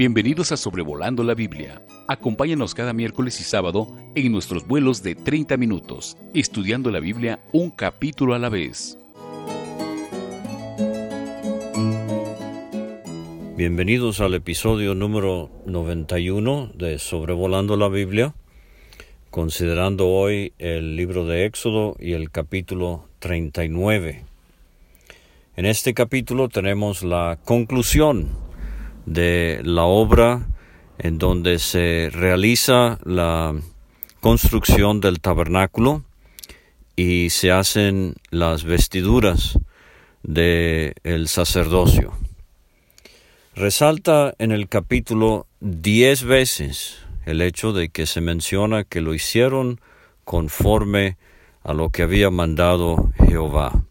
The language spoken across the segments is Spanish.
Bienvenidos a Sobrevolando la Biblia. Acompáñanos cada miércoles y sábado en nuestros vuelos de 30 minutos, estudiando la Biblia un capítulo a la vez. Bienvenidos al episodio número 91 de Sobrevolando la Biblia, considerando hoy el libro de Éxodo y el capítulo 39. En este capítulo tenemos la conclusión de la obra en donde se realiza la construcción del tabernáculo y se hacen las vestiduras del el sacerdocio. Resalta en el capítulo diez veces el hecho de que se menciona que lo hicieron conforme a lo que había mandado Jehová.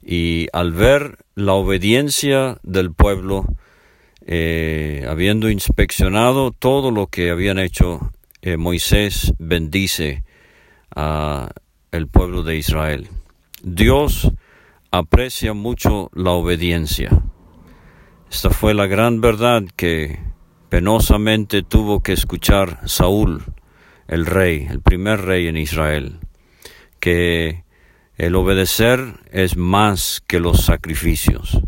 Y al ver la obediencia del pueblo, eh, habiendo inspeccionado todo lo que habían hecho, eh, Moisés bendice a el pueblo de Israel. Dios aprecia mucho la obediencia. Esta fue la gran verdad que penosamente tuvo que escuchar Saúl, el rey, el primer rey en Israel, que el obedecer es más que los sacrificios.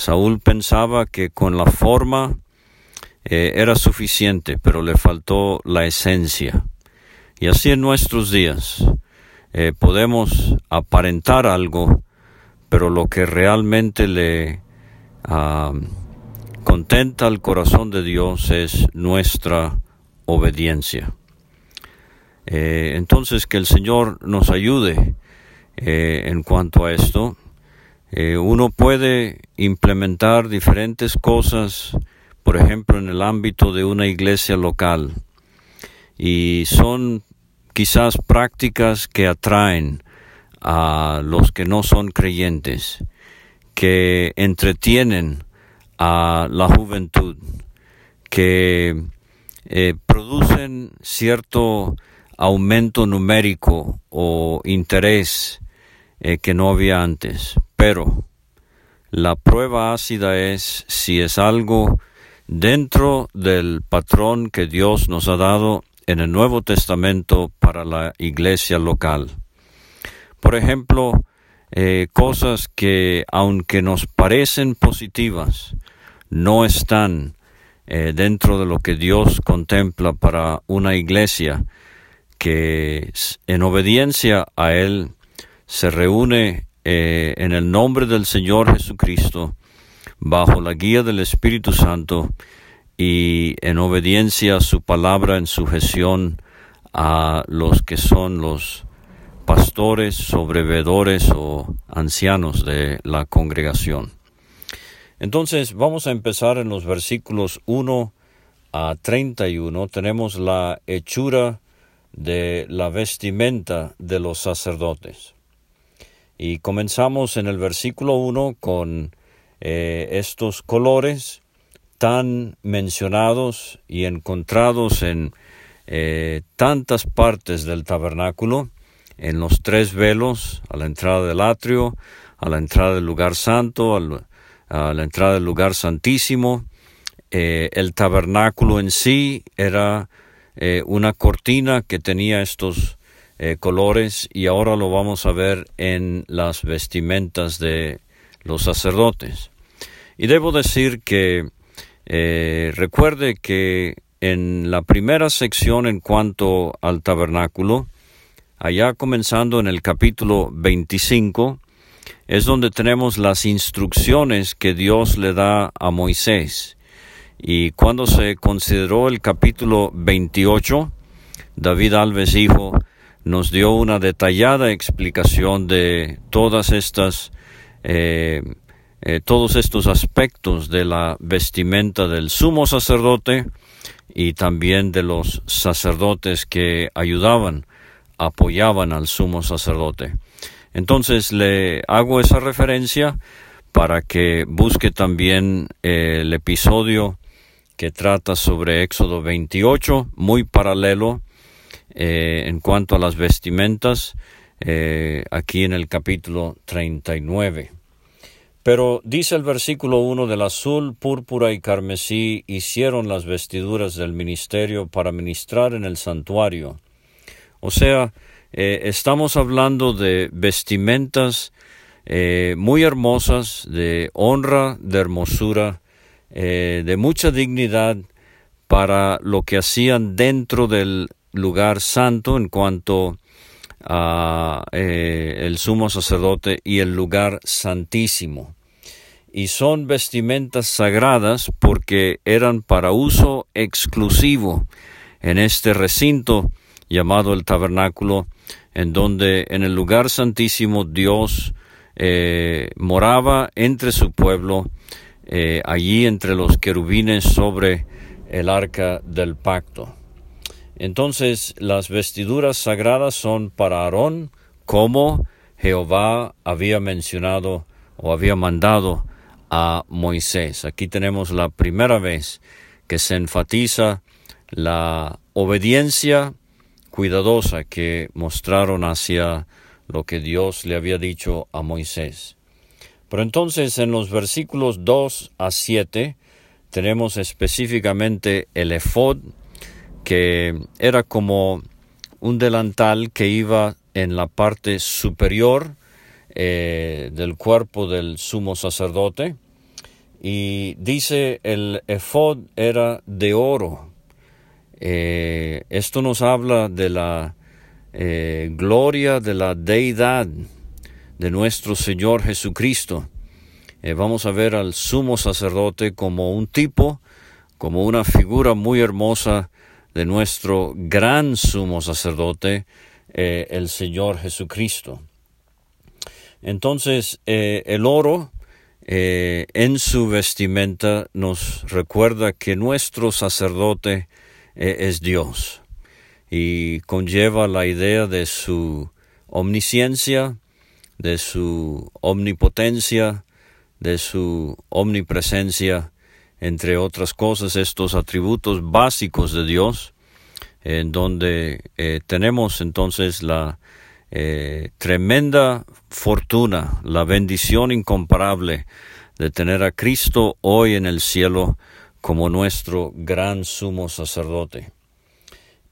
Saúl pensaba que con la forma eh, era suficiente, pero le faltó la esencia. Y así en nuestros días eh, podemos aparentar algo, pero lo que realmente le ah, contenta al corazón de Dios es nuestra obediencia. Eh, entonces que el Señor nos ayude en cuanto a esto. Eh, uno puede implementar diferentes cosas, por ejemplo, en el ámbito de una iglesia local, y son quizás prácticas que atraen a los que no son creyentes, que entretienen a la juventud, que eh, producen cierto aumento numérico o interés eh, que no había antes. Pero la prueba ácida es si es algo dentro del patrón que Dios nos ha dado en el Nuevo Testamento para la iglesia local. Por ejemplo, eh, cosas que aunque nos parecen positivas, no están eh, dentro de lo que Dios contempla para una iglesia que en obediencia a Él se reúne eh, en el nombre del Señor Jesucristo, bajo la guía del Espíritu Santo y en obediencia a su palabra, en sujeción a los que son los pastores, sobrevedores o ancianos de la congregación. Entonces vamos a empezar en los versículos 1 a 31. Tenemos la hechura de la vestimenta de los sacerdotes. Y comenzamos en el versículo 1 con eh, estos colores tan mencionados y encontrados en eh, tantas partes del tabernáculo, en los tres velos, a la entrada del atrio, a la entrada del lugar santo, a la entrada del lugar santísimo. Eh, el tabernáculo en sí era una cortina que tenía estos eh, colores y ahora lo vamos a ver en las vestimentas de los sacerdotes. Y debo decir que eh, recuerde que en la primera sección en cuanto al tabernáculo, allá comenzando en el capítulo 25, es donde tenemos las instrucciones que Dios le da a Moisés. Y cuando se consideró el capítulo 28, David Alves dijo, nos dio una detallada explicación de todas estas eh, eh, todos estos aspectos de la vestimenta del sumo sacerdote y también de los sacerdotes que ayudaban, apoyaban al sumo sacerdote. Entonces le hago esa referencia para que busque también eh, el episodio que trata sobre Éxodo 28, muy paralelo eh, en cuanto a las vestimentas, eh, aquí en el capítulo 39. Pero dice el versículo 1 del azul, púrpura y carmesí hicieron las vestiduras del ministerio para ministrar en el santuario. O sea, eh, estamos hablando de vestimentas muy hermosas, de honra, de hermosura, de mucha dignidad para lo que hacían dentro del lugar santo en cuanto a el sumo sacerdote y el lugar santísimo. Y son vestimentas sagradas porque eran para uso exclusivo en este recinto llamado el tabernáculo en donde en el lugar santísimo Dios eh, moraba entre su pueblo, eh, allí entre los querubines sobre el arca del pacto. Entonces las vestiduras sagradas son para Aarón, como Jehová había mencionado o había mandado a Moisés. Aquí tenemos la primera vez que se enfatiza la obediencia cuidadosa que mostraron hacia lo que Dios le había dicho a Moisés. Pero entonces en los versículos 2 a 7 tenemos específicamente el efod, que era como un delantal que iba en la parte superior eh, del cuerpo del sumo sacerdote. Y dice el efod era de oro, eh, esto nos habla de la eh, gloria de la deidad de nuestro Señor Jesucristo. Vamos a ver al sumo sacerdote como un tipo, como una figura muy hermosa de nuestro gran sumo sacerdote, el Señor Jesucristo. Entonces, el oro en su vestimenta nos recuerda que nuestro sacerdote es Dios y conlleva la idea de su omnisciencia, de su omnipotencia, de su omnipresencia, entre otras cosas, estos atributos básicos de Dios, en donde eh, tenemos entonces la eh, tremenda fortuna, la bendición incomparable de tener a Cristo hoy en el cielo como nuestro gran sumo sacerdote.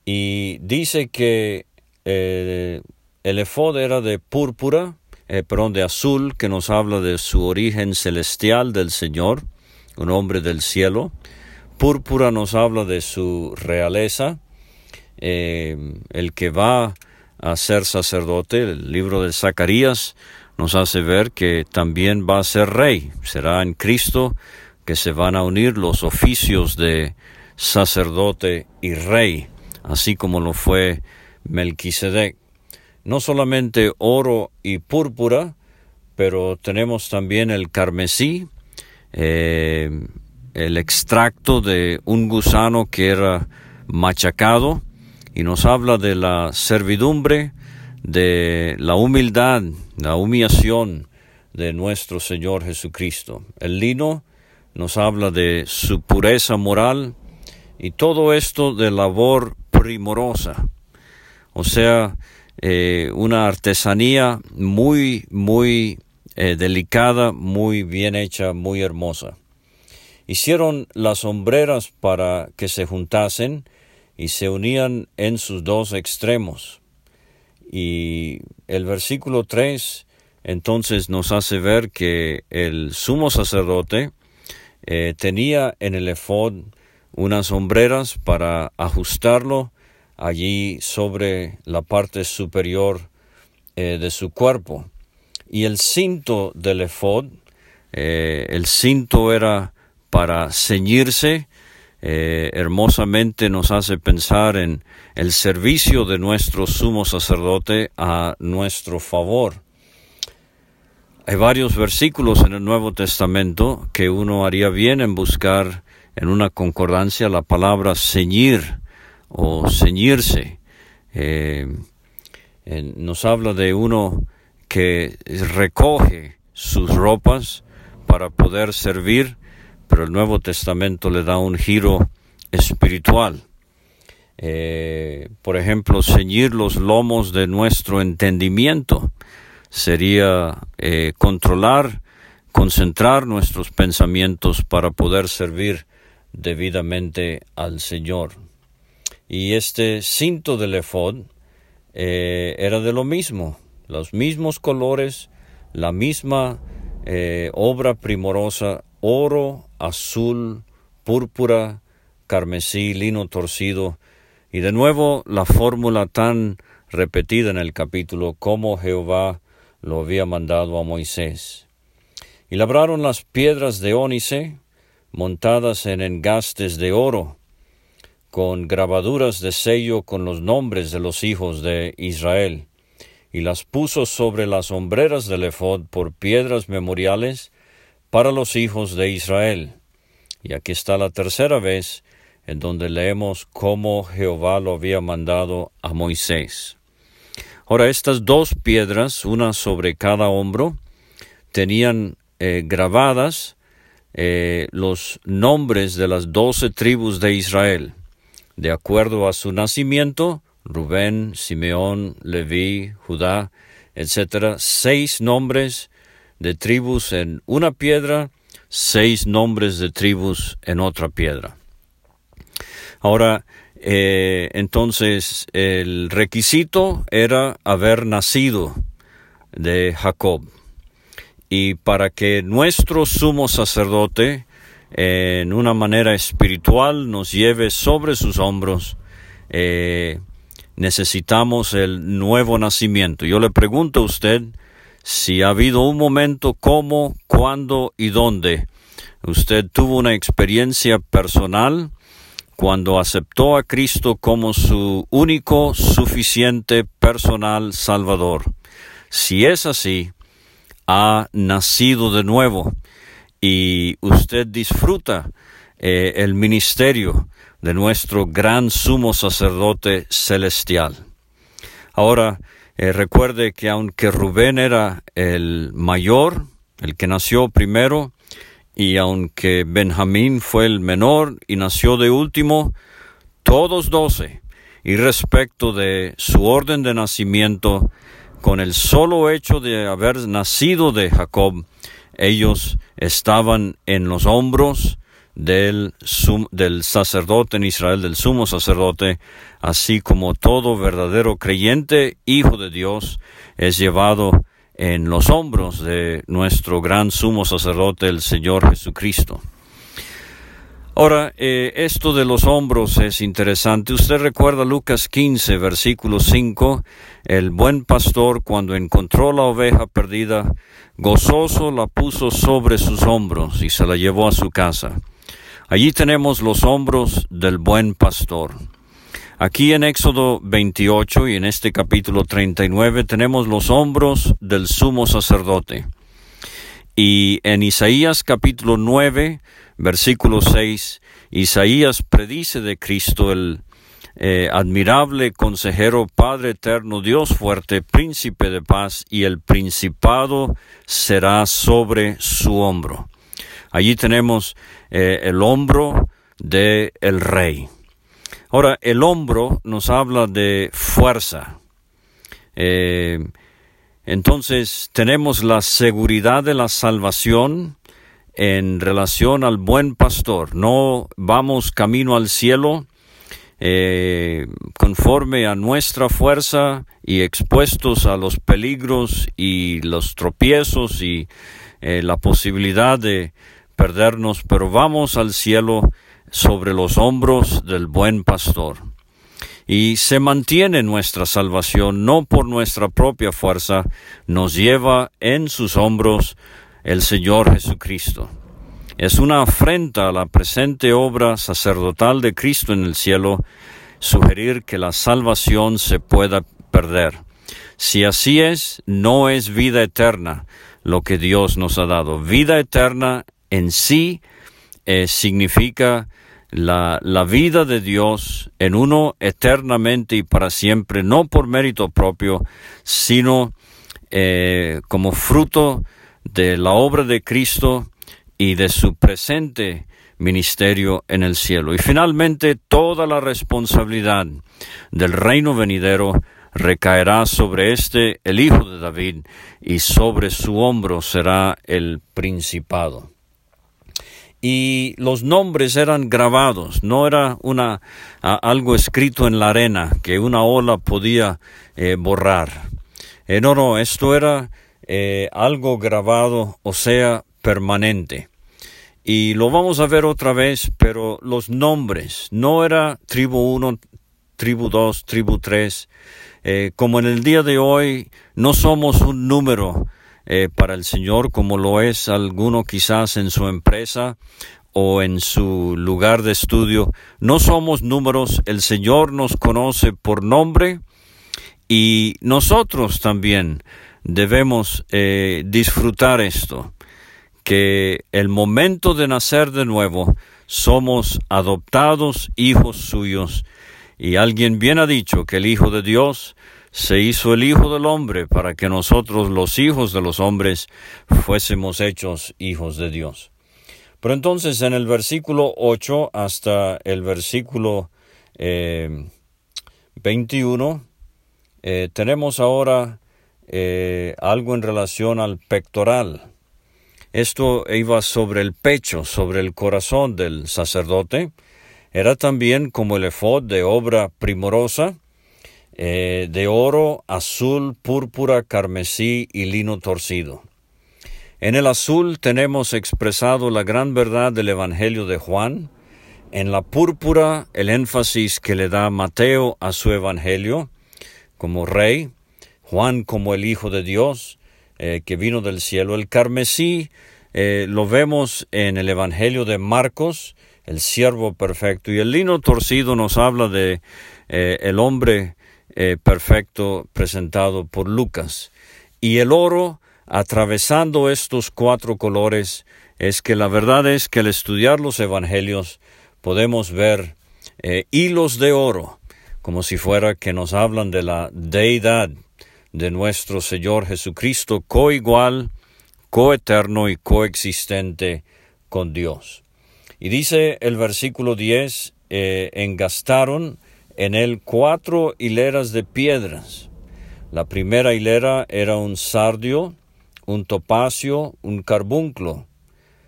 Y dice que eh, el efod era de púrpura, perdón, de azul, que nos habla de su origen celestial del Señor, un hombre del cielo. Púrpura nos habla de su realeza, eh, el que va a ser sacerdote, el libro de Zacarías nos hace ver que también va a ser rey, será en Cristo que se van a unir los oficios de sacerdote y rey, así como lo fue Melquisedec. No solamente oro y púrpura, pero tenemos también el carmesí, eh, el extracto de un gusano que era machacado y nos habla de la servidumbre, de la humildad, la humillación de nuestro Señor Jesucristo. El lino nos habla de su pureza moral y todo esto de labor primorosa, o sea, eh, una artesanía muy, muy eh, delicada, muy bien hecha, muy hermosa. Hicieron las sombreras para que se juntasen y se unían en sus dos extremos. Y el versículo 3 entonces nos hace ver que el sumo sacerdote eh, tenía en el efod unas sombreras para ajustarlo allí sobre la parte superior eh, de su cuerpo. Y el cinto del efod, eh, el cinto era para ceñirse, hermosamente nos hace pensar en el servicio de nuestro sumo sacerdote a nuestro favor. Hay varios versículos en el Nuevo Testamento que uno haría bien en buscar en una concordancia la palabra ceñir o ceñirse. Eh, nos habla de uno que recoge sus ropas para poder servir, pero el Nuevo Testamento le da un giro espiritual. Eh, por ejemplo, ceñir los lomos de nuestro entendimiento sería eh, controlar concentrar nuestros pensamientos para poder servir debidamente al Señor. Y este cinto del efod eh, era de lo mismo, los mismos colores, la misma eh, obra primorosa, oro, azul, púrpura, carmesí, lino torcido, y de nuevo la fórmula tan repetida en el capítulo como Jehová lo había mandado a Moisés. Y labraron las piedras de ónice, montadas en engastes de oro, con grabaduras de sello con los nombres de los hijos de Israel, y las puso sobre las hombreras del ephod por piedras memoriales para los hijos de Israel. Y aquí está la tercera vez en donde leemos cómo Jehová lo había mandado a Moisés. Ahora, estas dos piedras, una sobre cada hombro, tenían eh, grabadas eh, los nombres de las doce tribus de Israel, de acuerdo a su nacimiento, Rubén, Simeón, Leví, Judá, etc., seis nombres de tribus en una piedra, seis nombres de tribus en otra piedra. Ahora, eh, entonces, el requisito era haber nacido de Jacob. Y para que nuestro sumo sacerdote, en una manera espiritual, nos lleve sobre sus hombros, eh, necesitamos el nuevo nacimiento. Yo le pregunto a usted si ha habido un momento, cómo, cuándo y dónde usted tuvo una experiencia personal cuando aceptó a Cristo como su único, suficiente, personal Salvador. Si es así, ha nacido de nuevo y usted disfruta eh, el ministerio de nuestro gran sumo sacerdote celestial. Ahora, eh, recuerde que aunque Rubén era el mayor, el que nació primero, y aunque Benjamín fue el menor y nació de último, todos doce, y respecto de su orden de nacimiento, con el solo hecho de haber nacido de Jacob, ellos estaban en los hombros del, del sacerdote en Israel, del sumo sacerdote, así como todo verdadero creyente, hijo de Dios, es llevado en los hombros de nuestro gran sumo sacerdote, el Señor Jesucristo. Ahora, eh, esto de los hombros es interesante. Usted recuerda Lucas 15, versículo 5, el buen pastor cuando encontró la oveja perdida, gozoso la puso sobre sus hombros y se la llevó a su casa. Allí tenemos los hombros del buen pastor. Aquí en Éxodo 28 y en este capítulo 39 tenemos los hombros del sumo sacerdote. Y en Isaías capítulo 9, versículo 6, Isaías predice de Cristo el eh, admirable consejero, Padre eterno, Dios fuerte, príncipe de paz, y el principado será sobre su hombro. Allí tenemos eh, el hombro del el rey. Ahora, el hombro nos habla de fuerza. Eh, entonces, tenemos la seguridad de la salvación en relación al buen pastor. No vamos camino al cielo eh, conforme a nuestra fuerza y expuestos a los peligros y los tropiezos y la posibilidad de perdernos, pero vamos al cielo sobre los hombros del buen pastor. Y se mantiene nuestra salvación no por nuestra propia fuerza, nos lleva en sus hombros el Señor Jesucristo. Es una afrenta a la presente obra sacerdotal de Cristo en el cielo sugerir que la salvación se pueda perder. Si así es, no es vida eterna lo que Dios nos ha dado. Vida eterna en sí eh, significa la, vida de Dios en uno eternamente y para siempre, no por mérito propio, sino eh, como fruto de la obra de Cristo y de su presente ministerio en el cielo. Y finalmente, toda la responsabilidad del reino venidero recaerá sobre éste el hijo de David, y sobre su hombro será el principado. Y los nombres eran grabados, no era una, algo escrito en la arena que una ola podía eh, borrar. Eh, no, no, esto era eh, algo grabado, o sea, permanente. Y lo vamos a ver otra vez, pero los nombres, no era tribu 1, tribu 2, tribu 3. Eh, como en el día de hoy no somos un número eh, para el Señor como lo es alguno quizás en su empresa o en su lugar de estudio. No somos números, el Señor nos conoce por nombre y nosotros también debemos eh, disfrutar esto que el momento de nacer de nuevo somos adoptados hijos suyos. Y alguien bien ha dicho que el Hijo de Dios se hizo el Hijo del Hombre para que nosotros los hijos de los hombres fuésemos hechos hijos de Dios. Pero entonces en el versículo 8 hasta el versículo 21 eh, eh, tenemos ahora eh, algo en relación al pectoral. Esto iba sobre el pecho, sobre el corazón del sacerdote. Era también como el efod de obra primorosa, eh, de oro, azul, púrpura, carmesí y lino torcido. En el azul tenemos expresado la gran verdad del Evangelio de Juan, en la púrpura el énfasis que le da Mateo a su Evangelio como rey, Juan como el Hijo de Dios, eh, que vino del cielo. El carmesí eh, lo vemos en el Evangelio de Marcos, el siervo perfecto, y el lino torcido nos habla de el hombre perfecto presentado por Lucas. Y el oro, atravesando estos cuatro colores, es que la verdad es que al estudiar los evangelios podemos ver hilos de oro, como si fuera que nos hablan de la deidad de nuestro Señor Jesucristo, coigual, coeterno y coexistente con Dios. Y dice el versículo 10, eh, engastaron en él cuatro hileras de piedras. La primera hilera era un sardio, un topacio, un carbunclo.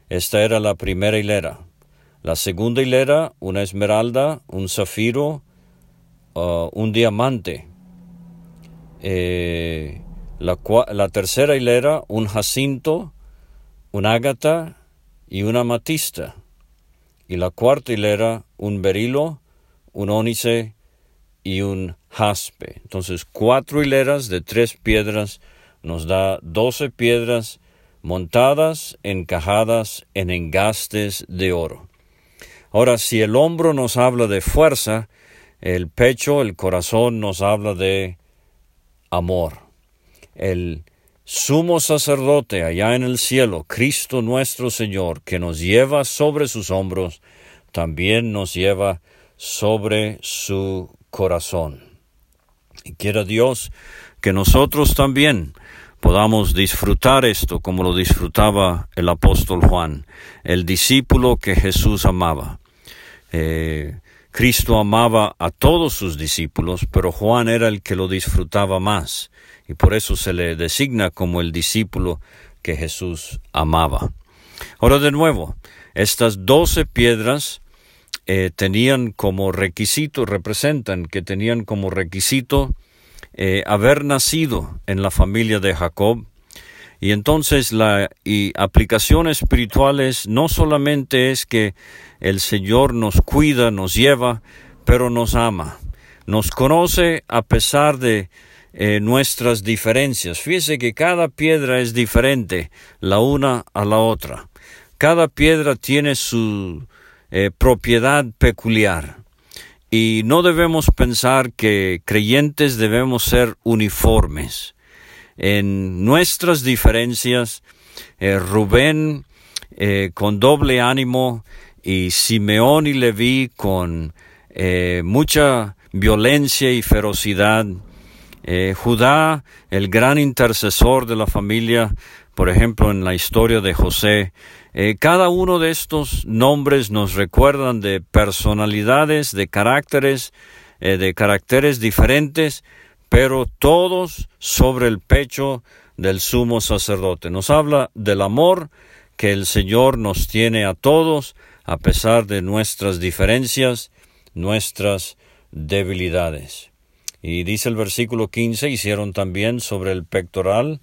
Esta era la primera hilera. La segunda hilera, una esmeralda, un zafiro, uh, un diamante. Eh, la, tercera hilera, un jacinto, un ágata y una matista. Y la cuarta hilera, un berilo, un ónice y un jaspe. Entonces, cuatro hileras de tres piedras nos da doce piedras montadas, encajadas en engastes de oro. Ahora, si el hombro nos habla de fuerza, el pecho, el corazón nos habla de amor. El sumo sacerdote allá en el cielo, Cristo nuestro Señor, que nos lleva sobre sus hombros, también nos lleva sobre su corazón. Y quiera Dios que nosotros también podamos disfrutar esto como lo disfrutaba el apóstol Juan, el discípulo que Jesús amaba. Eh, Cristo amaba a todos sus discípulos, pero Juan era el que lo disfrutaba más, y por eso se le designa como el discípulo que Jesús amaba. Ahora de nuevo, estas doce piedras eh, tenían como requisito, representan que tenían como requisito eh, haber nacido en la familia de Jacob, y entonces la y aplicación espiritual es no solamente es que el Señor nos cuida, nos lleva, pero nos ama. Nos conoce a pesar de eh, nuestras diferencias. Fíjese que cada piedra es diferente la una a la otra. Cada piedra tiene su eh, propiedad peculiar. Y no debemos pensar que creyentes debemos ser uniformes en nuestras diferencias, eh, Rubén eh, con doble ánimo y Simeón y Leví con mucha violencia y ferocidad, Judá, el gran intercesor de la familia, por ejemplo, en la historia de José, cada uno de estos nombres nos recuerdan de personalidades, de caracteres, de caracteres diferentes, pero todos sobre el pecho del sumo sacerdote. Nos habla del amor que el Señor nos tiene a todos, a pesar de nuestras diferencias, nuestras debilidades. Y dice el versículo 15, hicieron también sobre el pectoral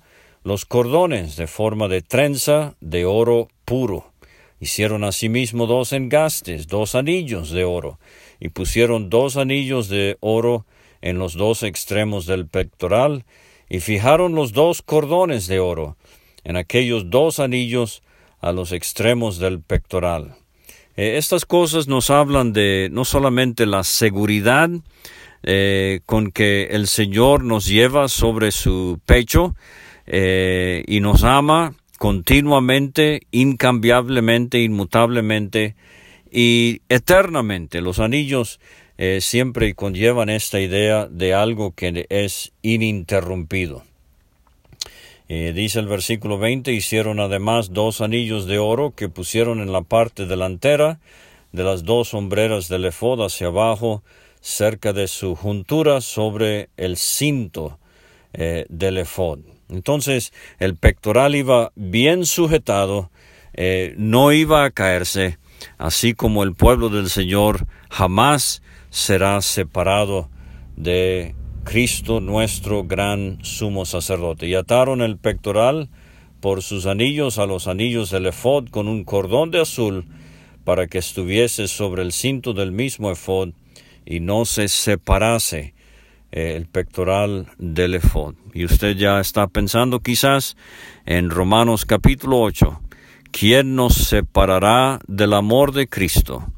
los cordones de forma de trenza de oro puro. Hicieron asimismo dos engastes, dos anillos de oro, y pusieron dos anillos de oro en los dos extremos del pectoral, y fijaron los dos cordones de oro en aquellos dos anillos a los extremos del pectoral. Eh, estas cosas nos hablan de no solamente la seguridad eh, con que el Señor nos lleva sobre su pecho eh, y nos ama continuamente, incambiablemente, inmutablemente y eternamente. Los anillos eh, siempre conllevan esta idea de algo que es ininterrumpido. Eh, dice el versículo 20, hicieron además dos anillos de oro que pusieron en la parte delantera de las dos sombreras del efod hacia abajo, cerca de su juntura sobre el cinto del efod. Entonces el pectoral iba bien sujetado, no iba a caerse, así como el pueblo del Señor jamás será separado de Cristo nuestro gran sumo sacerdote. Y ataron el pectoral por sus anillos a los anillos del efod con un cordón de azul para que estuviese sobre el cinto del mismo efod y no se separase eh, el pectoral del efod. Y usted ya está pensando quizás en Romanos capítulo 8, ¿quién nos separará del amor de Cristo?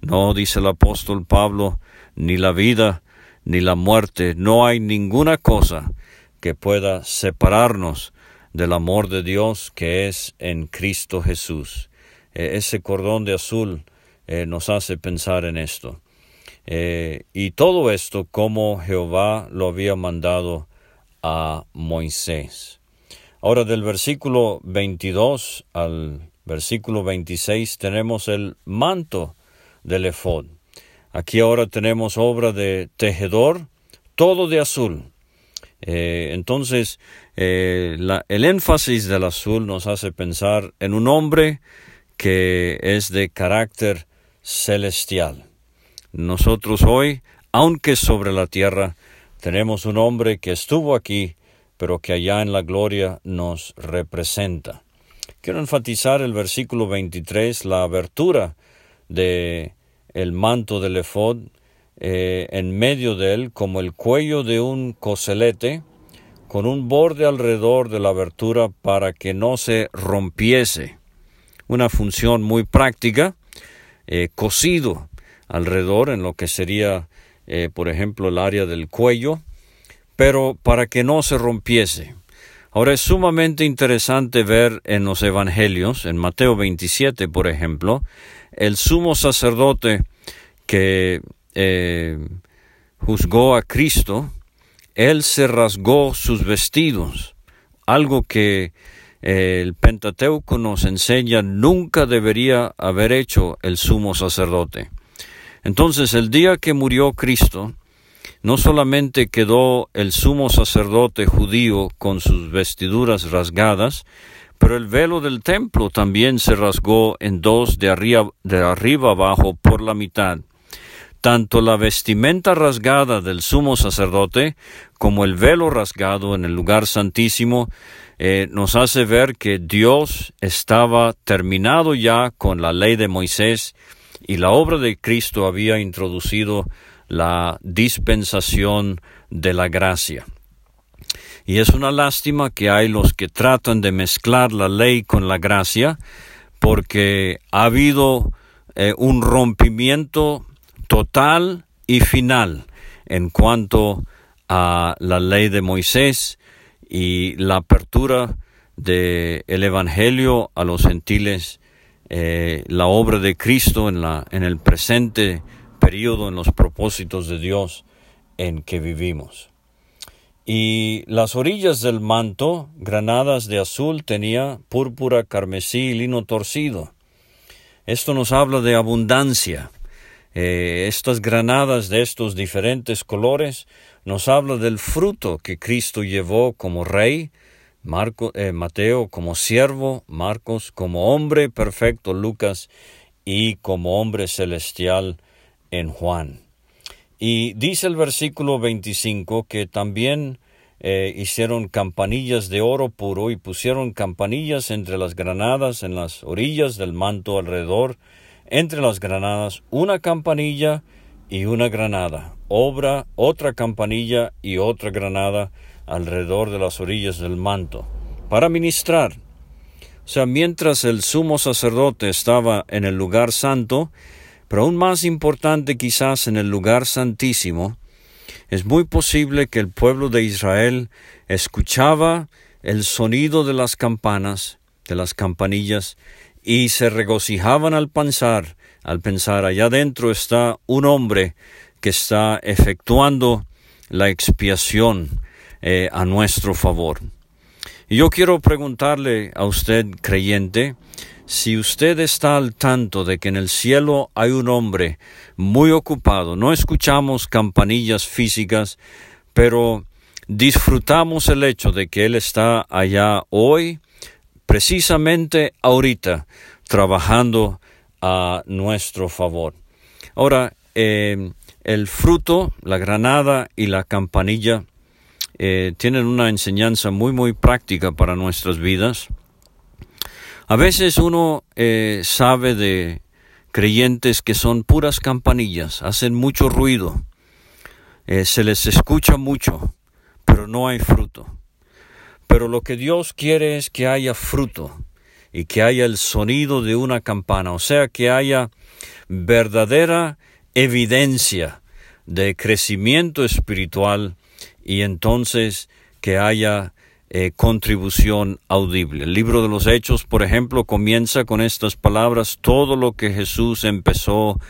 No, dice el apóstol Pablo, ni la vida ni la muerte, no hay ninguna cosa que pueda separarnos del amor de Dios que es en Cristo Jesús. E, ese cordón de azul eh, nos hace pensar en esto. Eh, y todo esto como Jehová lo había mandado a Moisés. Ahora del versículo 22 al versículo 26 tenemos el manto del efod. Aquí ahora tenemos obra de tejedor, todo de azul. Eh, entonces, eh, el énfasis del azul nos hace pensar en un hombre que es de carácter celestial. Nosotros hoy, aunque sobre la tierra, tenemos un hombre que estuvo aquí, pero que allá en la gloria nos representa. Quiero enfatizar el versículo 23, la abertura de el manto del efod eh, en medio de él como el cuello de un coselete con un borde alrededor de la abertura para que no se rompiese. Una función muy práctica, eh, cosido alrededor en lo que sería, eh, por ejemplo, el área del cuello, pero para que no se rompiese. Ahora es sumamente interesante ver en los evangelios, en Mateo 27, por ejemplo, el sumo sacerdote que eh, juzgó a Cristo, él se rasgó sus vestidos, algo que eh, el Pentateuco nos enseña nunca debería haber hecho el sumo sacerdote. Entonces, el día que murió Cristo, no solamente quedó el sumo sacerdote judío con sus vestiduras rasgadas, pero el velo del templo también se rasgó en dos de arriba, de arriba abajo por la mitad. Tanto la vestimenta rasgada del sumo sacerdote como el velo rasgado en el lugar santísimo eh, nos hace ver que Dios estaba terminado ya con la ley de Moisés y la obra de Cristo había introducido la dispensación de la gracia. Y es una lástima que hay los que tratan de mezclar la ley con la gracia, porque ha habido eh, un rompimiento total y final en cuanto a la ley de Moisés y la apertura del el Evangelio a los gentiles, eh, la obra de Cristo en, la, en el presente periodo, en los propósitos de Dios en que vivimos. Y las orillas del manto, granadas de azul, tenía púrpura, carmesí y lino torcido. Esto nos habla de abundancia. eh, estas granadas de estos diferentes colores nos habla del fruto que Cristo llevó como rey, Eh, Mateo como siervo, Marcos como hombre perfecto, Lucas y como hombre celestial en Juan. Y dice el versículo 25 que también eh, hicieron campanillas de oro puro y pusieron campanillas entre las granadas en las orillas del manto alrededor entre las granadas una campanilla y una granada, obra otra campanilla y otra granada alrededor de las orillas del manto, para ministrar. O sea, mientras el sumo sacerdote estaba en el lugar santo, pero aún más importante quizás en el lugar santísimo, es muy posible que el pueblo de Israel escuchaba el sonido de las campanas, de las campanillas, y se regocijaban al pensar, al pensar allá adentro está un hombre que está efectuando la expiación eh, a nuestro favor. Y yo quiero preguntarle a usted, creyente, si usted está al tanto de que en el cielo hay un hombre muy ocupado, no escuchamos campanillas físicas, pero disfrutamos el hecho de que Él está allá hoy precisamente ahorita trabajando a nuestro favor. Ahora, eh, el fruto, la granada y la campanilla eh, tienen una enseñanza muy, muy práctica para nuestras vidas. A veces uno eh, sabe de creyentes que son puras campanillas, hacen mucho ruido, se les escucha mucho, pero no hay fruto. Pero lo que Dios quiere es que haya fruto y que haya el sonido de una campana, o sea, que haya verdadera evidencia de crecimiento espiritual y entonces que haya eh, contribución audible. El libro de los Hechos, por ejemplo, comienza con estas palabras, todo lo que Jesús empezó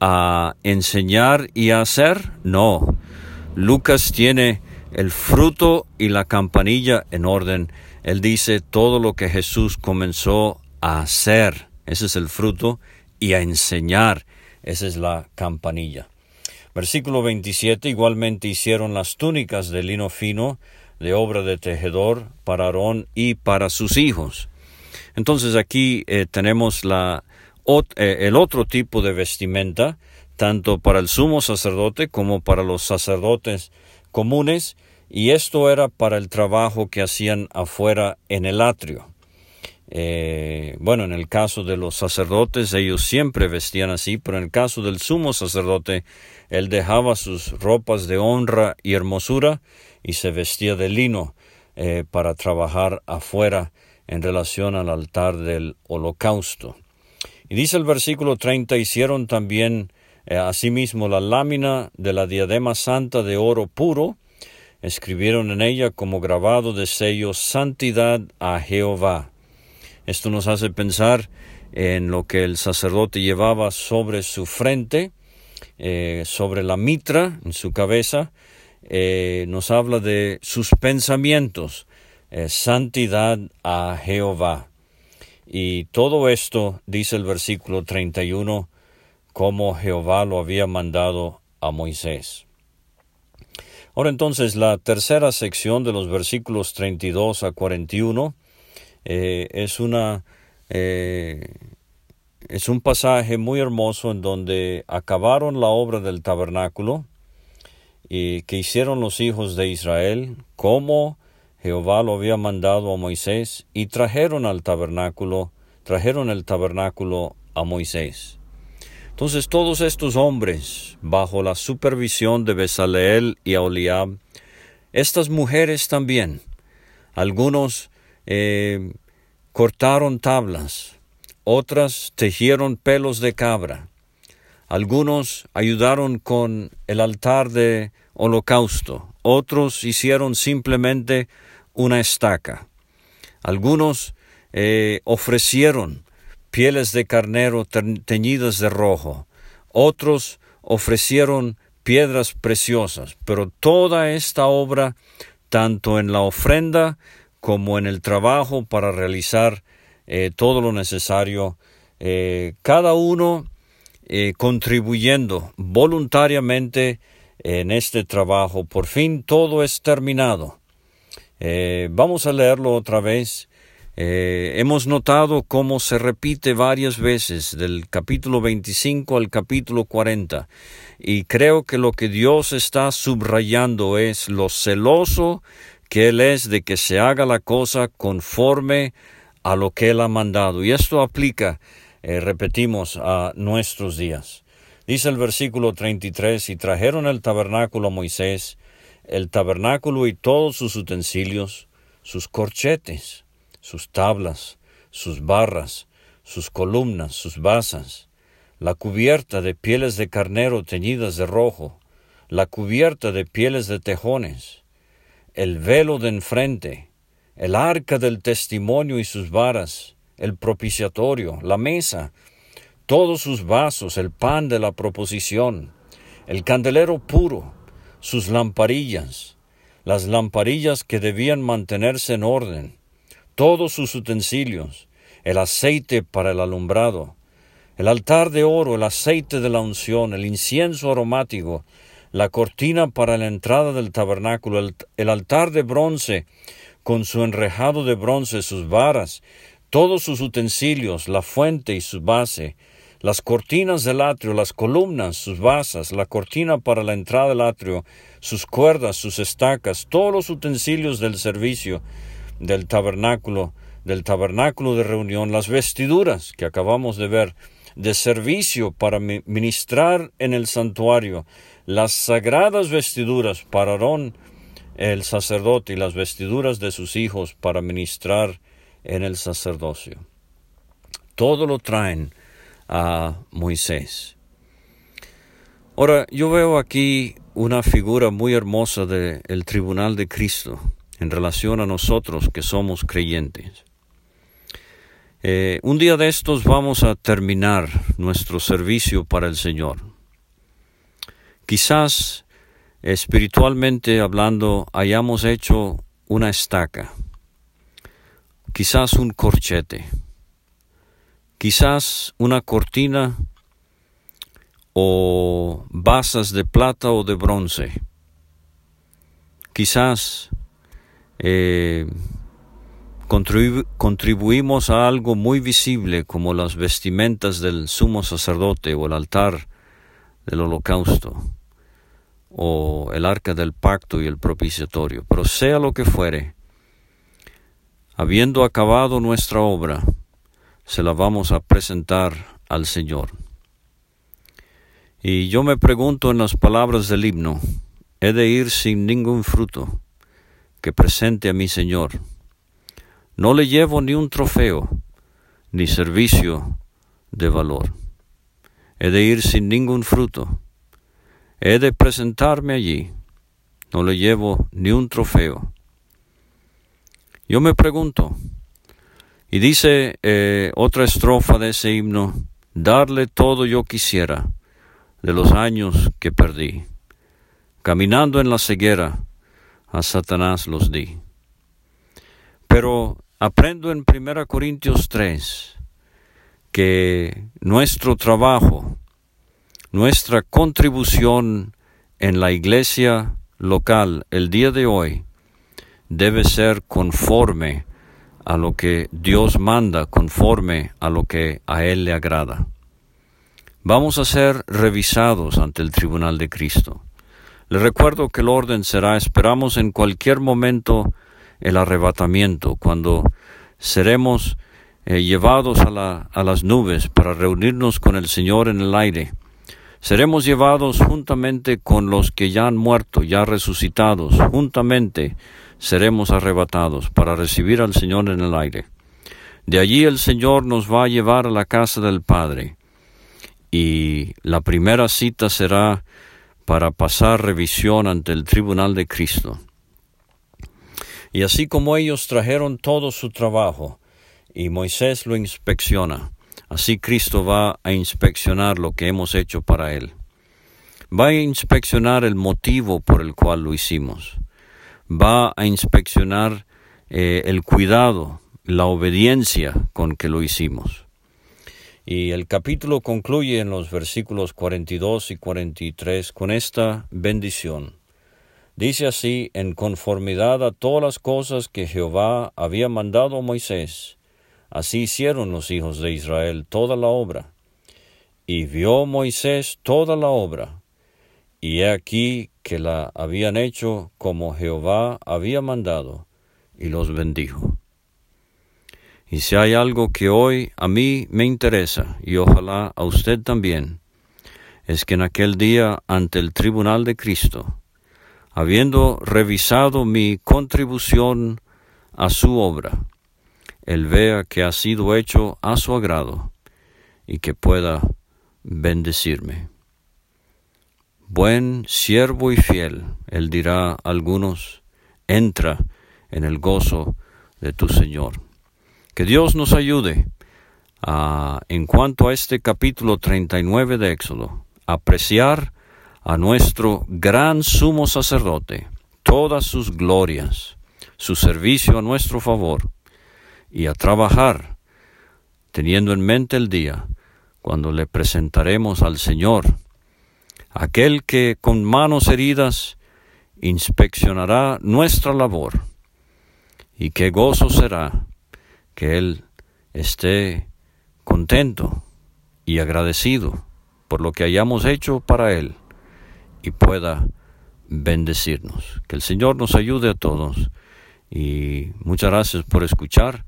a enseñar y a hacer, no. Lucas tiene el fruto y la campanilla en orden. Él dice todo lo que Jesús comenzó a hacer, ese es el fruto, y a enseñar, esa es la campanilla. Versículo 27, igualmente hicieron las túnicas de lino fino, de obra de tejedor, para Aarón y para sus hijos. Entonces aquí eh, tenemos eh, el otro tipo de vestimenta, tanto para el sumo sacerdote como para los sacerdotes comunes, y esto era para el trabajo que hacían afuera en el atrio. Eh, bueno, en el caso de los sacerdotes, ellos siempre vestían así, pero en el caso del sumo sacerdote, él dejaba sus ropas de honra y hermosura y se vestía de lino eh, para trabajar afuera en relación al altar del holocausto. Y dice el versículo 30, hicieron también eh, asimismo la lámina de la diadema santa de oro puro, escribieron en ella como grabado de sello Santidad a Jehová. Esto nos hace pensar en lo que el sacerdote llevaba sobre su frente, eh, sobre la mitra, en su cabeza, eh, nos habla de sus pensamientos, eh, santidad a Jehová. Y todo esto, dice el versículo 31, como Jehová lo había mandado a Moisés. Ahora entonces la tercera sección de los versículos 32 a 41 eh, es una eh, es un pasaje muy hermoso en donde acabaron la obra del tabernáculo y que hicieron los hijos de Israel como Jehová lo había mandado a Moisés y trajeron al tabernáculo trajeron el tabernáculo a Moisés. Entonces todos estos hombres, bajo la supervisión de Besaleel y Aholiab, estas mujeres también, algunos eh, cortaron tablas, otras tejieron pelos de cabra, algunos ayudaron con el altar de holocausto, otros hicieron simplemente una estaca, algunos eh, ofrecieron pieles de carnero teñidas de rojo, otros ofrecieron piedras preciosas, pero toda esta obra, tanto en la ofrenda como en el trabajo para realizar eh, todo lo necesario, eh, cada uno eh, contribuyendo voluntariamente en este trabajo. Por fin todo es terminado. Vamos a leerlo otra vez. Hemos notado cómo se repite varias veces del capítulo 25 al capítulo 40 y creo que lo que Dios está subrayando es lo celoso que Él es de que se haga la cosa conforme a lo que Él ha mandado. Y esto aplica, eh, repetimos, a nuestros días. Dice el versículo 33, y trajeron el tabernáculo a Moisés, el tabernáculo y todos sus utensilios, sus corchetes, sus tablas, sus barras, sus columnas, sus basas, la cubierta de pieles de carnero teñidas de rojo, la cubierta de pieles de tejones, el velo de enfrente, el arca del testimonio y sus varas, el propiciatorio, la mesa, todos sus vasos, el pan de la proposición, el candelero puro, sus lamparillas, las lamparillas que debían mantenerse en orden, todos sus utensilios, el aceite para el alumbrado, el altar de oro, el aceite de la unción, el incienso aromático, la cortina para la entrada del tabernáculo, el, altar de bronce, con su enrejado de bronce, sus varas, todos sus utensilios, la fuente y su base, las cortinas del atrio, las columnas, sus basas, la cortina para la entrada del atrio, sus cuerdas, sus estacas, todos los utensilios del servicio del tabernáculo, del tabernáculo de reunión, las vestiduras que acabamos de ver, de servicio para ministrar en el santuario, las sagradas vestiduras para Aarón el sacerdote y las vestiduras de sus hijos para ministrar en el sacerdocio. Todo lo traen a Moisés. Ahora, yo veo aquí una figura muy hermosa del tribunal de Cristo en relación a nosotros que somos creyentes. Eh, un día de estos vamos a terminar nuestro servicio para el Señor. Quizás espiritualmente hablando hayamos hecho una estaca, quizás un corchete, quizás una cortina o basas de plata o de bronce, quizás eh, contribuimos a algo muy visible como las vestimentas del sumo sacerdote o el altar del holocausto o el arca del pacto y el propiciatorio. Pero sea lo que fuere, habiendo acabado nuestra obra, se la vamos a presentar al Señor. Y yo me pregunto en las palabras del himno, he de ir sin ningún fruto que presente a mi Señor. No le llevo ni un trofeo, ni servicio de valor. He de ir sin ningún fruto He de presentarme allí. No le llevo ni un trofeo. Yo me pregunto, y dice eh, otra estrofa de ese himno, darle todo yo quisiera de los años que perdí. Caminando en la ceguera, a Satanás los di. Pero aprendo en 1 Corintios 3 que nuestro trabajo nuestra contribución en la iglesia local el día de hoy debe ser conforme a lo que Dios manda, conforme a lo que a Él le agrada. Vamos a ser revisados ante el tribunal de Cristo. Les recuerdo que el orden será, esperamos en cualquier momento el arrebatamiento, cuando seremos eh, llevados a, a las nubes para reunirnos con el Señor en el aire seremos llevados juntamente con los que ya han muerto, ya resucitados, juntamente seremos arrebatados para recibir al Señor en el aire. De allí el Señor nos va a llevar a la casa del Padre y la primera cita será para pasar revisión ante el tribunal de Cristo. Y así como ellos trajeron todo su trabajo y Moisés lo inspecciona, Así Cristo va a inspeccionar lo que hemos hecho para Él. Va a inspeccionar el motivo por el cual lo hicimos. Va a inspeccionar eh, el cuidado, la obediencia con que lo hicimos. Y el capítulo concluye en los versículos 42 y 43 con esta bendición. Dice así, en conformidad a todas las cosas que Jehová había mandado a Moisés, así hicieron los hijos de Israel toda la obra. Y vio Moisés toda la obra, y he aquí que la habían hecho como Jehová había mandado, y los bendijo. Y si hay algo que hoy a mí me interesa, y ojalá a usted también, es que en aquel día ante el tribunal de Cristo, habiendo revisado mi contribución a su obra, Él vea que ha sido hecho a su agrado y que pueda bendecirme. Buen siervo y fiel, Él dirá a algunos, entra en el gozo de tu Señor. Que Dios nos ayude a, en cuanto a este capítulo 39 de Éxodo, apreciar a nuestro gran sumo sacerdote todas sus glorias, su servicio a nuestro favor, y a trabajar teniendo en mente el día cuando le presentaremos al Señor, aquel que con manos heridas inspeccionará nuestra labor, y qué gozo será que Él esté contento y agradecido por lo que hayamos hecho para Él y pueda bendecirnos. Que el Señor nos ayude a todos y muchas gracias por escuchar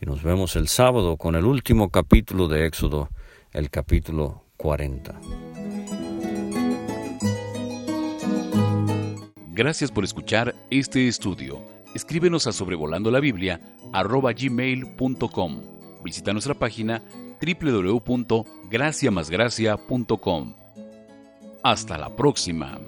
y nos vemos el sábado con el último capítulo de Éxodo, el capítulo 40. Gracias por escuchar este estudio. Escríbenos a sobrevolando la Biblia gmail.com. Visita nuestra página www.graciamasgracia.com. Hasta la próxima.